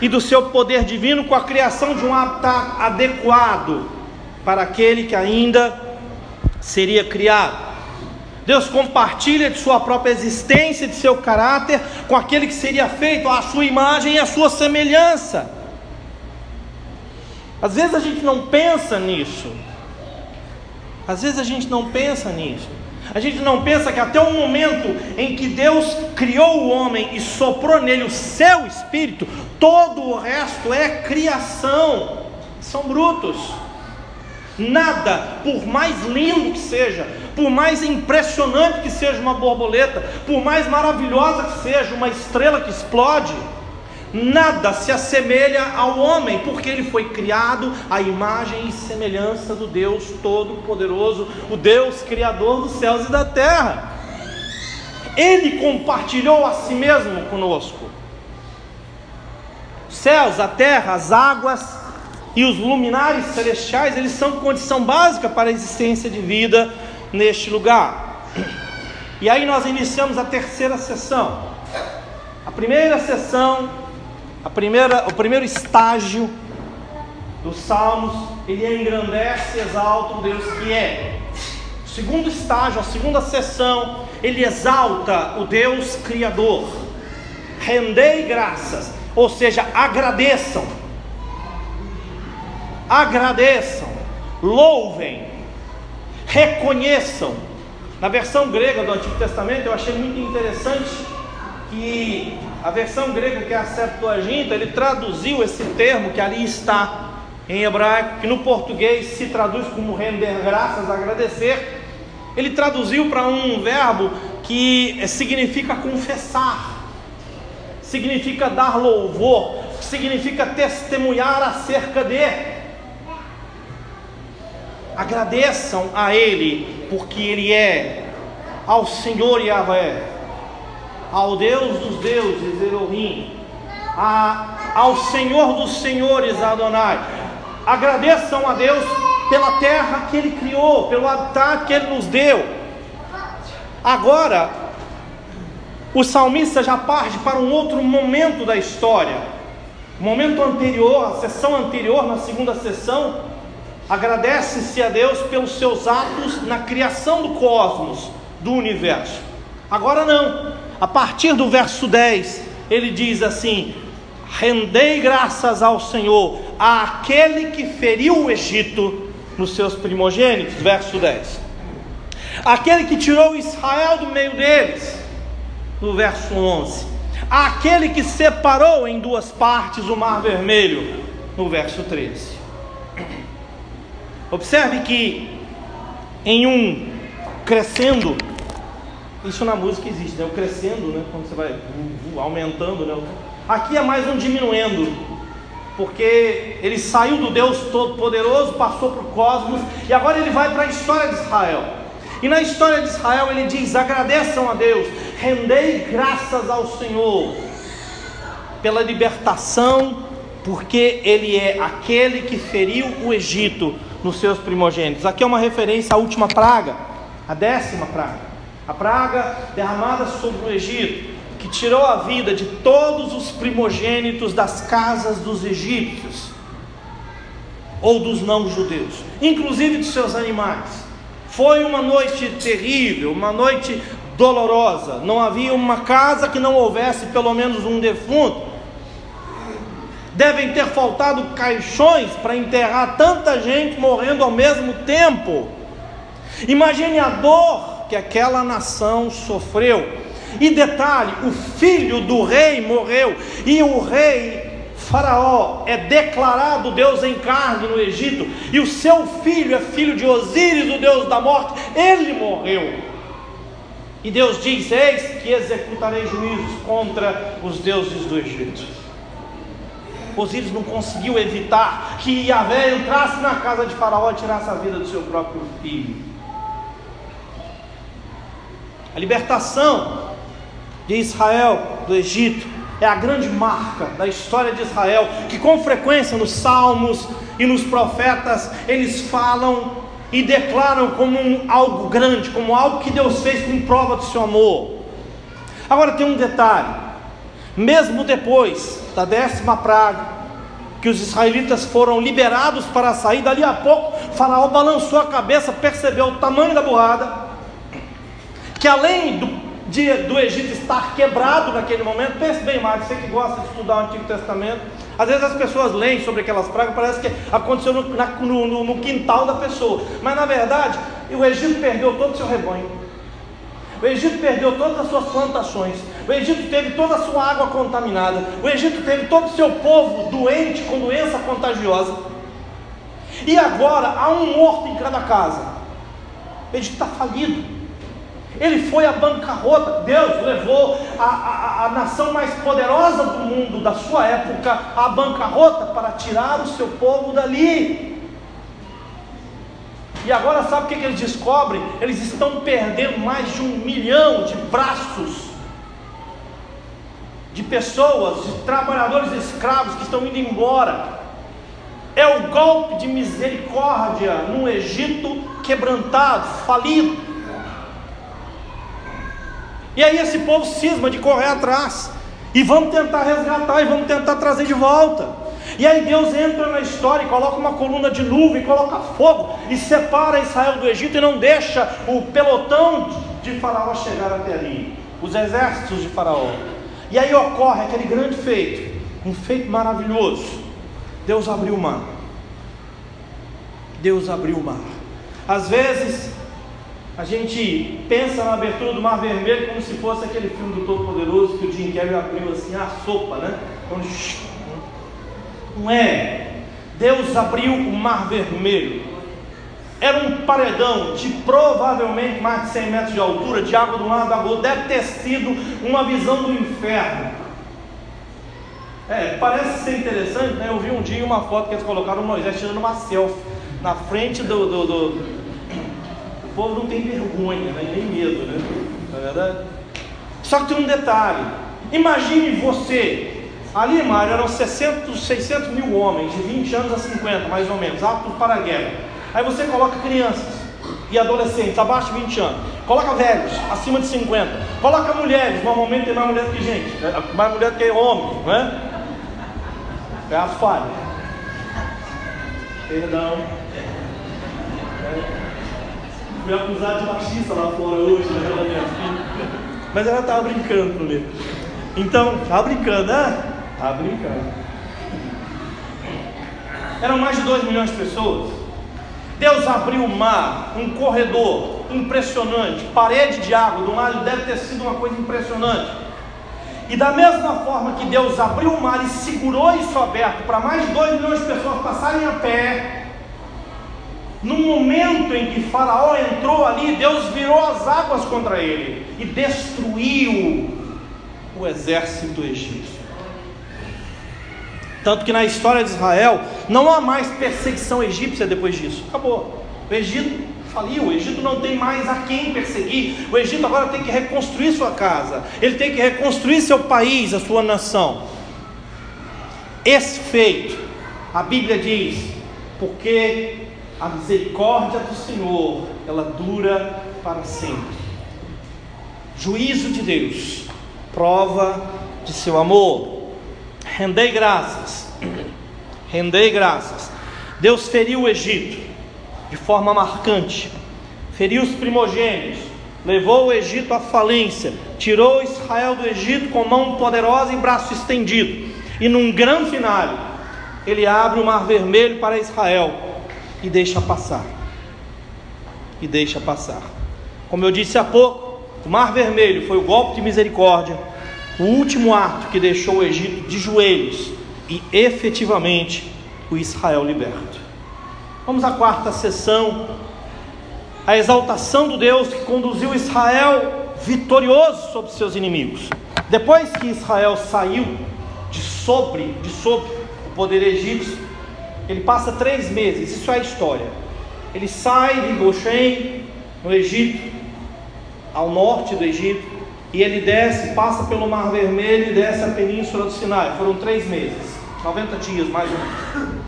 e do seu poder divino com a criação de um habitat adequado para aquele que ainda seria criado. Deus compartilha de sua própria existência, de seu caráter, com aquele que seria feito à sua imagem e à sua semelhança. Às vezes a gente não pensa nisso. Às vezes a gente não pensa nisso. A gente não pensa que até o momento em que Deus criou o homem e soprou nele o seu espírito, todo o resto é criação. São brutos. Nada, por mais lindo que seja, por mais impressionante que seja uma borboleta, por mais maravilhosa que seja uma estrela que explode, nada se assemelha ao homem, porque ele foi criado à imagem e semelhança do Deus Todo-Poderoso, o Deus Criador dos céus e da terra. Ele compartilhou a si mesmo conosco. Os céus, a terra, as águas e os luminares celestiais, eles são condição básica para a existência de vida neste lugar. E aí nós iniciamos a terceira sessão. A primeira sessão, a primeira, o primeiro estágio dos Salmos, ele engrandece e exalta o Deus que é. O segundo estágio, a segunda sessão, ele exalta o Deus Criador. Rendei graças, ou seja, agradeçam. Agradeçam, louvem, reconheçam. Na versão grega do Antigo Testamento, eu achei muito interessante que a versão grega, que é a Septuaginta, ele traduziu esse termo que ali está em hebraico, que no português se traduz como render graças, agradecer. Ele traduziu para um verbo que significa confessar, significa dar louvor, significa testemunhar acerca de. Agradeçam a Ele, porque Ele é ao Senhor Yahvé, ao Deus dos deuses, Elohim, a, ao Senhor dos senhores, Adonai. Agradeçam a Deus pela terra que Ele criou, pelo habitat que Ele nos deu. Agora, o salmista já parte para um outro momento da história. Momento anterior, a sessão anterior, na segunda sessão, Agradece-se a Deus pelos seus atos na criação do cosmos, do universo. Agora não. A partir do verso 10, ele diz assim: Rendei graças ao Senhor, àquele que feriu o Egito nos seus primogênitos. Verso 10. Aquele que tirou Israel do meio deles. No verso 11. Aquele que separou em duas partes o mar vermelho. No verso 13. Observe que em um crescendo, isso na música existe, né? O crescendo, né? Quando você vai aumentando, né? Aqui é mais um diminuendo, porque ele saiu do Deus Todo-Poderoso, passou para o cosmos e agora ele vai para a história de Israel. E na história de Israel ele diz: agradeçam a Deus, rendei graças ao Senhor pela libertação, porque Ele é aquele que feriu o Egito nos seus primogênitos. Aqui é uma referência à última praga, a décima praga. A praga derramada sobre o Egito, que tirou a vida de todos os primogênitos das casas dos egípcios ou dos não-judeus, inclusive de seus animais. Foi uma noite terrível, uma noite dolorosa. Não havia uma casa que não houvesse pelo menos um defunto devem ter faltado caixões para enterrar tanta gente morrendo ao mesmo tempo. Imagine a dor que aquela nação sofreu. E detalhe: o filho do rei morreu, e o rei Faraó é declarado Deus em carne no Egito, e o seu filho é filho de Osíris, o Deus da morte, ele morreu. E Deus diz: Eis que executarei juízos contra os deuses do Egito. Osíris não conseguiu evitar que Yahvé entrasse na casa de Faraó e tirasse a vida do seu próprio filho. A libertação de Israel do Egito é a grande marca da história de Israel, que com frequência nos salmos e nos profetas eles falam e declaram como um, algo grande, como algo que Deus fez com prova do seu amor. Agora tem um detalhe: mesmo depois da décima praga, que os israelitas foram liberados para sair, dali a pouco, Faraó balançou a cabeça, percebeu o tamanho da burrada, que além do, de, do Egito estar quebrado naquele momento, pense bem, Mário, você que gosta de estudar o Antigo Testamento, às vezes as pessoas leem sobre aquelas pragas, parece que aconteceu no, na, no, no quintal da pessoa, mas na verdade, o Egito perdeu todo o seu rebanho. O Egito perdeu todas as suas plantações. O Egito teve toda a sua água contaminada. O Egito teve todo o seu povo doente com doença contagiosa. E agora há um morto em cada casa. O Egito está falido. Ele foi à bancarrota. Deus levou a, a, a, nação mais poderosa do mundo da sua época à bancarrota para tirar o seu povo dali. E agora sabe o que, que eles descobrem? Eles estão perdendo mais de um milhão de braços de pessoas, de trabalhadores escravos que estão indo embora. É o golpe de misericórdia no Egito quebrantado, falido. E aí esse povo cisma de correr atrás. E vamos tentar resgatar e vamos tentar trazer de volta. E aí Deus entra na história e coloca uma coluna de nuvem, coloca fogo e separa Israel do Egito e não deixa o pelotão de Faraó chegar até ali, os exércitos de Faraó. E aí ocorre aquele grande feito, um feito maravilhoso. Deus abriu o mar. Deus abriu o mar. Às vezes a gente pensa na abertura do Mar Vermelho como se fosse aquele filme do Todo-Poderoso que o Jim Carrey abriu assim a sopa, né? Quando não é. Deus abriu o mar vermelho. Era um paredão de provavelmente mais de 100 metros de altura, de água do lado da rua. Deve ter sido uma visão do inferno. É, parece ser interessante, né? Eu vi um dia uma foto que eles colocaram Moisés tirando uma selfie na frente do, do, do... O povo não tem vergonha, né? nem medo, né? Não é verdade? Só que tem um detalhe. Imagine você Ali, Mário, eram 600, 600 mil homens, de 20 anos a 50, mais ou menos, aptos para a guerra. Aí você coloca crianças e adolescentes abaixo de 20 anos, coloca velhos acima de 50, coloca mulheres, normalmente tem mais mulher que gente, é, mais mulher que homem, não é? É a falha. Perdão. É. Fui acusado de machista lá fora hoje, né? Mas ela estava brincando comigo. Então, estava brincando, né? Está brincando. Eram mais de 2 milhões de pessoas. Deus abriu o mar, um corredor impressionante, parede de água do mar deve ter sido uma coisa impressionante. E da mesma forma que Deus abriu o mar e segurou isso aberto para mais de 2 milhões de pessoas passarem a pé, no momento em que Faraó entrou ali, Deus virou as águas contra ele e destruiu o exército egípcio. Tanto que na história de Israel não há mais perseguição egípcia depois disso. Acabou. O Egito faliu, o Egito não tem mais a quem perseguir. O Egito agora tem que reconstruir sua casa, ele tem que reconstruir seu país, a sua nação. Esse feito, a Bíblia diz, porque a misericórdia do Senhor, ela dura para sempre. Juízo de Deus, prova de seu amor. Rendei graças. Rendei graças. Deus feriu o Egito de forma marcante. Feriu os primogênitos. Levou o Egito à falência. Tirou Israel do Egito com mão poderosa e braço estendido. E num grande final, ele abre o mar vermelho para Israel e deixa passar. E deixa passar. Como eu disse há pouco, o mar vermelho foi o golpe de misericórdia o último ato que deixou o Egito de joelhos e efetivamente o Israel liberto. Vamos à quarta sessão, a exaltação do Deus que conduziu Israel vitorioso sobre seus inimigos. Depois que Israel saiu de sobre, de sobre o poder egípcio, ele passa três meses, isso é a história. Ele sai de Goshen, no Egito, ao norte do Egito, e ele desce, passa pelo Mar Vermelho e desce a península do Sinai. Foram três meses, 90 dias mais ou menos.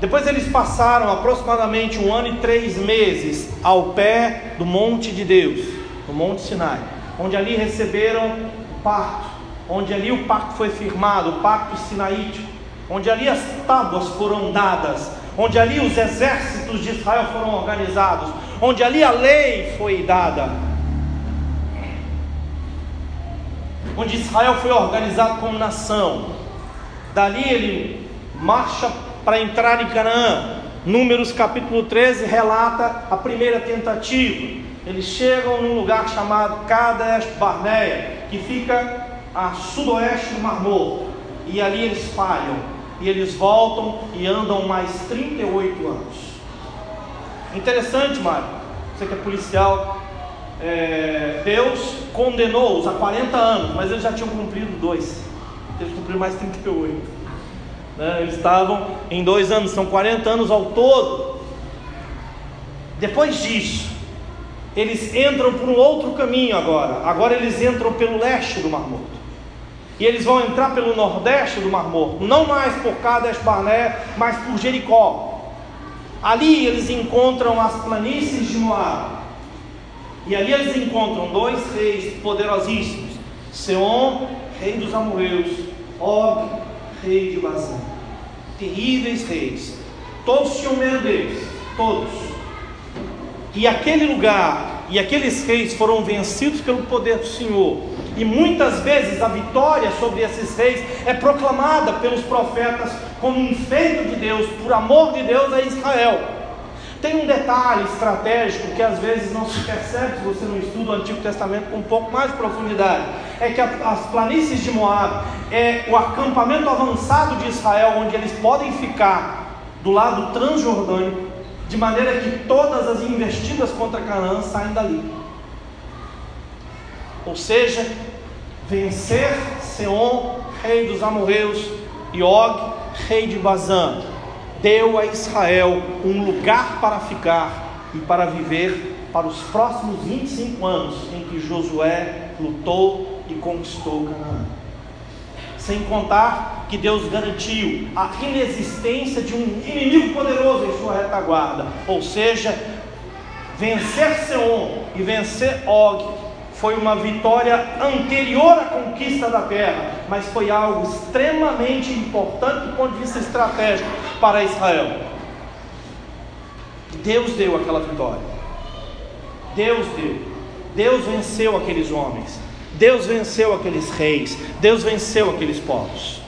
Depois eles passaram aproximadamente um ano e três meses ao pé do monte de Deus, no Monte Sinai, onde ali receberam pacto, onde ali o pacto foi firmado, o pacto sinaítico, onde ali as tábuas foram dadas, onde ali os exércitos de Israel foram organizados, onde ali a lei foi dada, onde Israel foi organizado como nação. Dali ele marcha para entrar em Canaã. Números capítulo 13 relata a primeira tentativa. Eles chegam num lugar chamado Kadesh Barnea, que fica a sudoeste do Mar Morto. E ali eles falham. E eles voltam e andam mais 38 anos. Interessante, Mário. Você que é policial. É, Deus condenou-os a 40 anos, mas eles já tinham cumprido dois. Eles cumpriram mais 38. Né? Eles estavam em dois anos, são 40 anos ao todo. Depois disso, eles entram por um outro caminho agora. Agora eles entram pelo leste do Mar Morto. E eles vão entrar pelo nordeste do Mar Morto, não mais por Cades Barné, mas por Jericó. Ali eles encontram as planícies de Moab. E ali eles encontram dois reis poderosíssimos: Seom, rei dos amorreus, Og, rei de Bazã. Terríveis reis. Todos tinham medo deles, todos. E aquele lugar e aqueles reis foram vencidos pelo poder do Senhor. E muitas vezes a vitória sobre esses reis é proclamada pelos profetas como um feito de Deus, por amor de Deus a Israel. Tem um detalhe estratégico que às vezes não se percebe se você não estuda o Antigo Testamento com um pouco mais de profundidade. É que as planícies de Moab é o acampamento avançado de Israel, onde eles podem ficar do lado transjordânico, de maneira que todas as investidas contra Canaã saem dali. Ou seja, vencer Seom, rei dos amorreus, e Og, rei de Bazã, deu a Israel um lugar para ficar e para viver para os próximos 25 anos em que Josué lutou e conquistou Canaã. Sem contar que Deus garantiu a inexistência de um inimigo poderoso em sua retaguarda, ou seja, vencer Seom e vencer Og foi uma vitória anterior à conquista da terra, mas foi algo extremamente importante do ponto de vista estratégico para Israel. Deus deu aquela vitória. Deus deu. Deus venceu aqueles homens. Deus venceu aqueles reis. Deus venceu aqueles povos.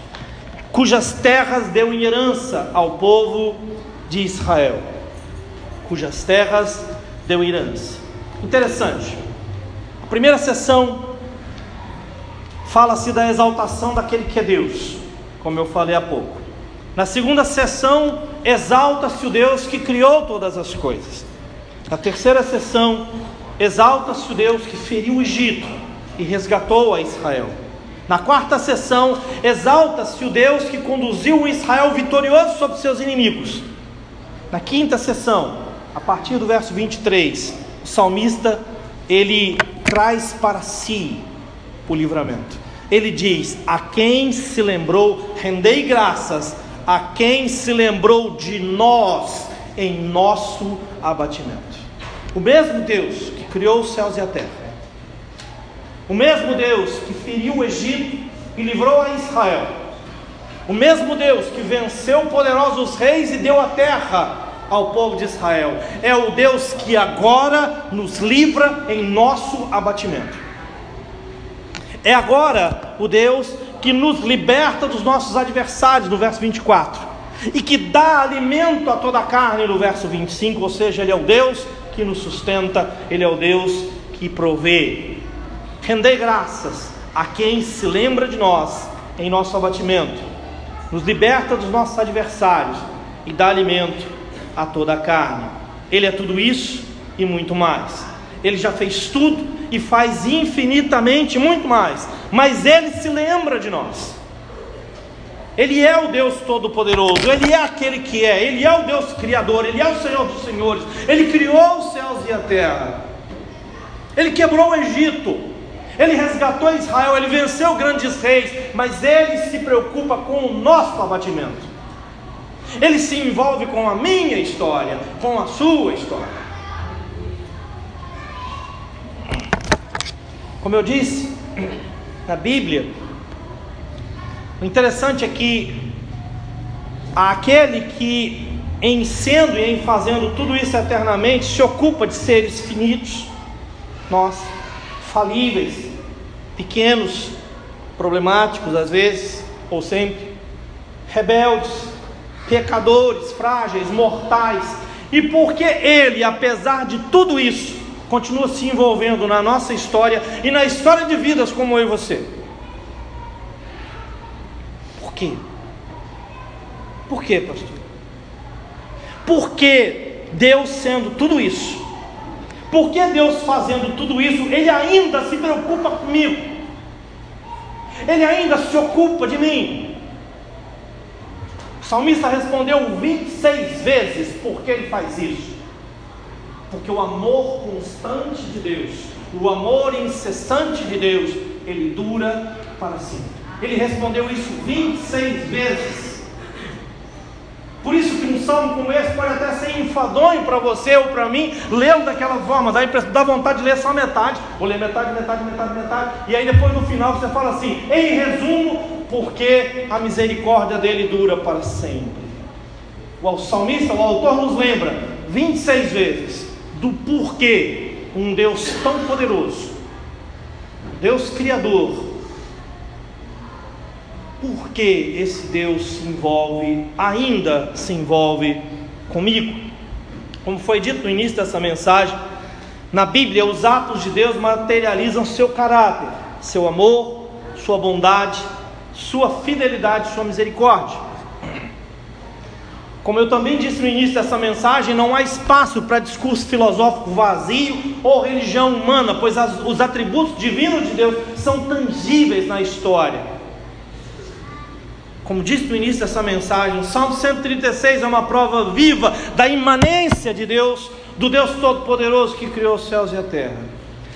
Cujas terras deu em herança ao povo de Israel. Cujas terras deu em herança. Interessante. Primeira sessão fala-se da exaltação daquele que é Deus, como eu falei há pouco. Na segunda sessão, exalta-se o Deus que criou todas as coisas. Na terceira sessão, exalta-se o Deus que feriu o Egito e resgatou a Israel. Na quarta sessão, exalta-se o Deus que conduziu o Israel vitorioso sobre seus inimigos. Na quinta sessão, a partir do verso 23, o salmista ele traz para si o livramento. Ele diz: A quem se lembrou, rendei graças a quem se lembrou de nós em nosso abatimento. O mesmo Deus que criou os céus e a terra, o mesmo Deus que feriu o Egito e livrou a Israel, o mesmo Deus que venceu poderosos reis e deu a terra ao povo de Israel, é o Deus que agora nos livra em nosso abatimento. É agora o Deus que nos liberta dos nossos adversários, no verso 24, e que dá alimento a toda a carne, no verso 25, ou seja, Ele é o Deus que nos sustenta, Ele é o Deus que provê. Rendei graças a quem se lembra de nós em nosso abatimento, nos liberta dos nossos adversários e dá alimento a toda a carne. Ele é tudo isso e muito mais. Ele já fez tudo e faz infinitamente muito mais, mas Ele se lembra de nós. Ele é o Deus Todo-Poderoso, Ele é aquele que é, Ele é o Deus Criador, Ele é o Senhor dos Senhores, Ele criou os céus e a terra, Ele quebrou o Egito, Ele resgatou Israel, Ele venceu grandes reis, mas Ele se preocupa com o nosso abatimento, Ele se envolve com a minha história, com a sua história. Como eu disse, na Bíblia, o interessante é que aquele que, em sendo e em fazendo tudo isso eternamente, se ocupa de seres finitos, nós, falíveis, pequenos, problemáticos às vezes, ou sempre, rebeldes, pecadores, frágeis, mortais, e porque Ele, apesar de tudo isso, continua se envolvendo na nossa história e na história de vidas como eu e você. Por quê? Por quê, pastor? Porque Deus sendo tudo isso, porque Deus fazendo tudo isso, Ele ainda se preocupa comigo, Ele ainda se ocupa de mim. Salmista respondeu 26 vezes por que ele faz isso. Porque o amor constante de Deus, o amor incessante de Deus, ele dura para sempre. Ele respondeu isso 26 vezes. Por isso que um salmo como esse pode até ser enfadonho para você ou para mim, lendo daquela forma, dá, dá vontade de ler só metade, vou ler metade, metade, metade, metade, e aí depois no final você fala assim, em resumo, porque a misericórdia dele dura para sempre. O salmista, o autor nos lembra 26 vezes do porquê um Deus tão poderoso, Deus Criador, por que esse Deus se envolve, ainda se envolve comigo? Como foi dito no início dessa mensagem, na Bíblia os atos de Deus materializam seu caráter, seu amor, sua bondade, sua fidelidade, sua misericórdia. Como eu também disse no início dessa mensagem, não há espaço para discurso filosófico vazio ou religião humana, pois as, os atributos divinos de Deus são tangíveis na história como disse no início dessa mensagem, o Salmo 136 é uma prova viva da imanência de Deus, do Deus Todo-Poderoso que criou os céus e a terra.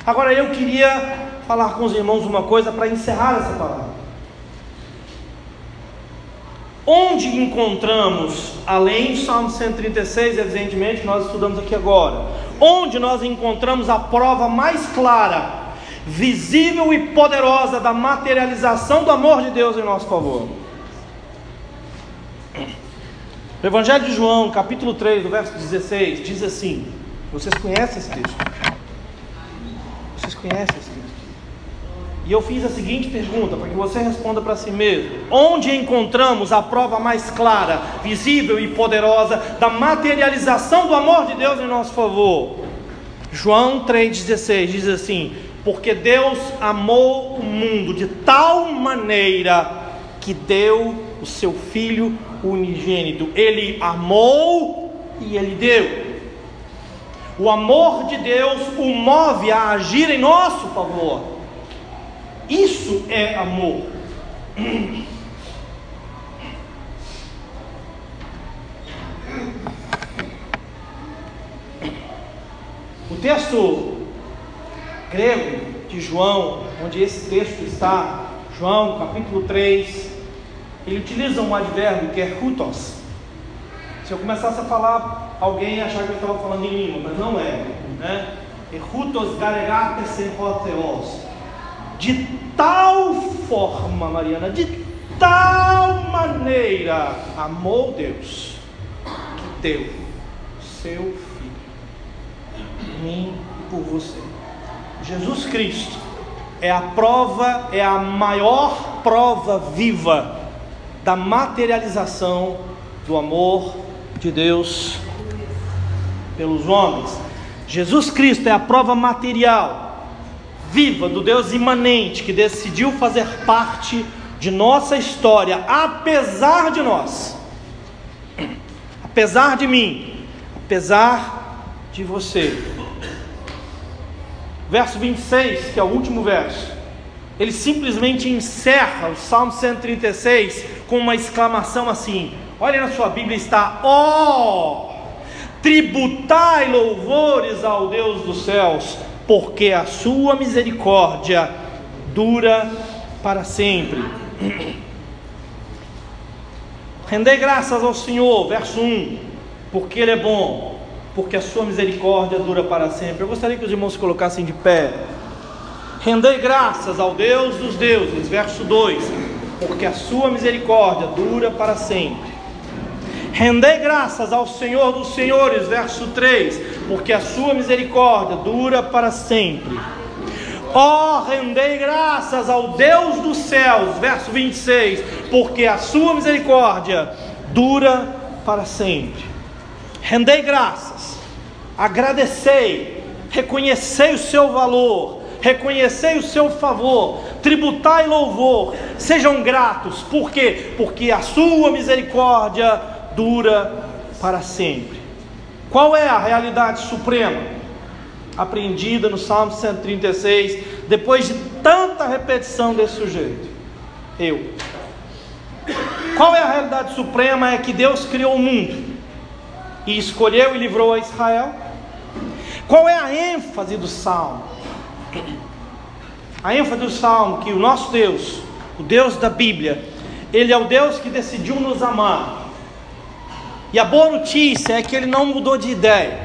Agora eu queria falar com os irmãos uma coisa para encerrar essa palavra. Onde encontramos, além do Salmo 136, evidentemente, nós estudamos aqui agora, onde nós encontramos a prova mais clara, visível e poderosa da materialização do amor de Deus em nosso favor? O Evangelho de João, capítulo 3, do verso 16, diz assim: Vocês conhecem esse texto? Vocês conhecem esse texto? E eu fiz a seguinte pergunta, para que você responda para si mesmo: Onde encontramos a prova mais clara, visível e poderosa da materialização do amor de Deus em nosso favor? João 3,16 diz assim: Porque Deus amou o mundo de tal maneira que deu o seu Filho unigênito. Ele amou e ele deu. O amor de Deus o move a agir em nosso favor. Isso é amor. O texto grego de João, onde esse texto está, João capítulo 3, ele utiliza um advérbio que é hutos. Se eu começasse a falar, alguém achar que eu estava falando em língua, mas não é. Né? É hutos garegates hoteos. De tal forma, Mariana, de tal maneira amou Deus que deu seu filho por mim e por você. Jesus Cristo é a prova, é a maior prova viva da materialização do amor de Deus pelos homens. Jesus Cristo é a prova material, viva do Deus imanente que decidiu fazer parte de nossa história, apesar de nós, apesar de mim, apesar de você. Verso 26, que é o último verso, ele simplesmente encerra o Salmo 136 com uma exclamação assim: olha na sua Bíblia está, ó, oh, tributai louvores ao Deus dos céus, porque a sua misericórdia dura para sempre. Rendei graças ao Senhor, verso 1, porque Ele é bom, porque a sua misericórdia dura para sempre. Eu gostaria que os irmãos se colocassem de pé. Rendei graças ao Deus dos deuses, verso 2, porque a sua misericórdia dura para sempre. Rendei graças ao Senhor dos Senhores, verso 3, porque a sua misericórdia dura para sempre. Ó, oh, rendei graças ao Deus dos céus, verso 26, porque a sua misericórdia dura para sempre. Rendei graças, agradecei, reconhecei o seu valor, reconhecei o seu favor, tributai louvor, sejam gratos, por quê? Porque a sua misericórdia dura para sempre. Qual é a realidade suprema? Apreendida no Salmo 136, depois de tanta repetição desse sujeito. Eu. Qual é a realidade suprema? É que Deus criou o mundo e escolheu e livrou a Israel. Qual é a ênfase do salmo? A ênfase do salmo que o nosso Deus, o Deus da Bíblia, ele é o Deus que decidiu nos amar e a boa notícia é que ele não mudou de ideia.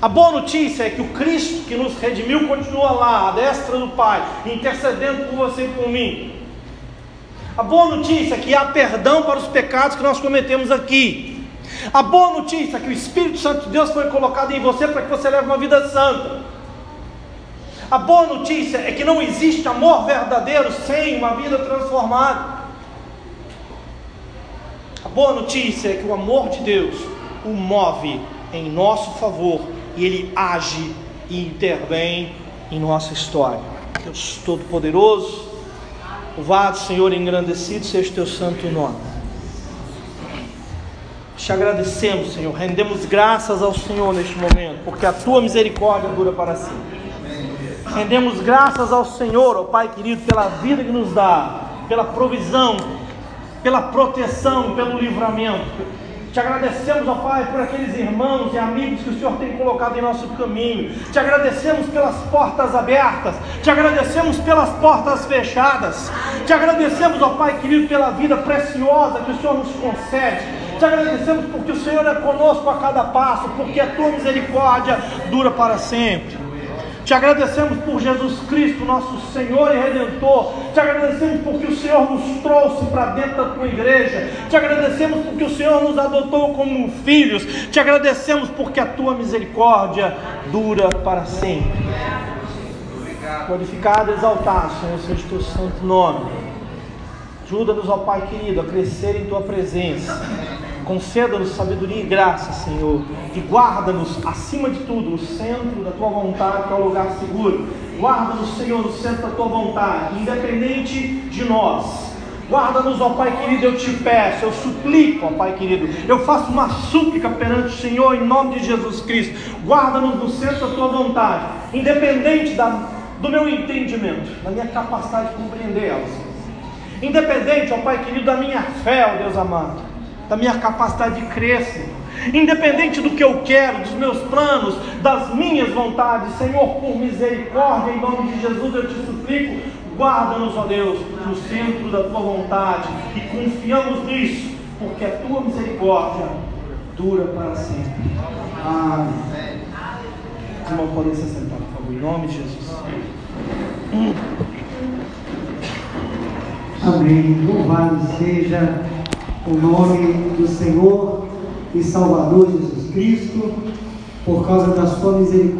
A boa notícia é que o Cristo que nos redimiu continua lá, à destra do Pai, intercedendo por você e por mim. A boa notícia é que há perdão para os pecados que nós cometemos aqui. A boa notícia é que o Espírito Santo de Deus foi colocado em você para que você leve uma vida santa. A boa notícia é que não existe amor verdadeiro sem uma vida transformada. A boa notícia é que o amor de Deus o move em nosso favor e ele age e intervém em nossa história. Deus Todo-Poderoso, louvado Senhor, engrandecido seja o teu santo nome. Te agradecemos, Senhor, rendemos graças ao Senhor neste momento, porque a tua misericórdia dura para sempre. Rendemos graças ao Senhor, ó Pai querido, pela vida que nos dá, pela provisão pela proteção, pelo livramento. Te agradecemos, ó Pai, por aqueles irmãos e amigos que o Senhor tem colocado em nosso caminho. Te agradecemos pelas portas abertas. Te agradecemos pelas portas fechadas. Te agradecemos, ó Pai querido, pela vida preciosa que o Senhor nos concede. Te agradecemos porque o Senhor é conosco a cada passo, porque a tua misericórdia dura para sempre. Te agradecemos por Jesus Cristo, nosso Senhor e Redentor. Te agradecemos porque o Senhor nos trouxe para dentro da tua igreja. Te agradecemos porque o Senhor nos adotou como filhos. Te agradecemos porque a tua misericórdia dura para sempre. Glorificado e exaltado, Senhor, seja o teu santo nome. Ajuda-nos, ó Pai querido, a crescer em tua presença Conceda-nos sabedoria e graça, Senhor, e guarda-nos acima de tudo no centro da tua vontade, que é o lugar seguro. Guarda-nos, Senhor, no centro da tua vontade, independente de nós. Guarda-nos, ó Pai querido, eu te peço, eu suplico, ó Pai querido, eu faço uma súplica perante o Senhor em nome de Jesus Cristo. Guarda-nos no centro da tua vontade, independente da, do meu entendimento, da minha capacidade de compreendê-las. Independente, ó Pai querido, da minha fé, ó Deus amado da minha capacidade de crer, Senhor. Independente do que eu quero, dos meus planos, das minhas vontades, Senhor, por misericórdia, em nome de Jesus eu te suplico, guarda-nos, ó Deus, no centro da tua vontade e confiamos nisso, porque a tua misericórdia dura para sempre. Amém. Os irmãos podem se sentar, por favor, em nome de Jesus. Amém. Louvado seja o nome do Senhor e Salvador Jesus Cristo, por causa da sua misericórdia.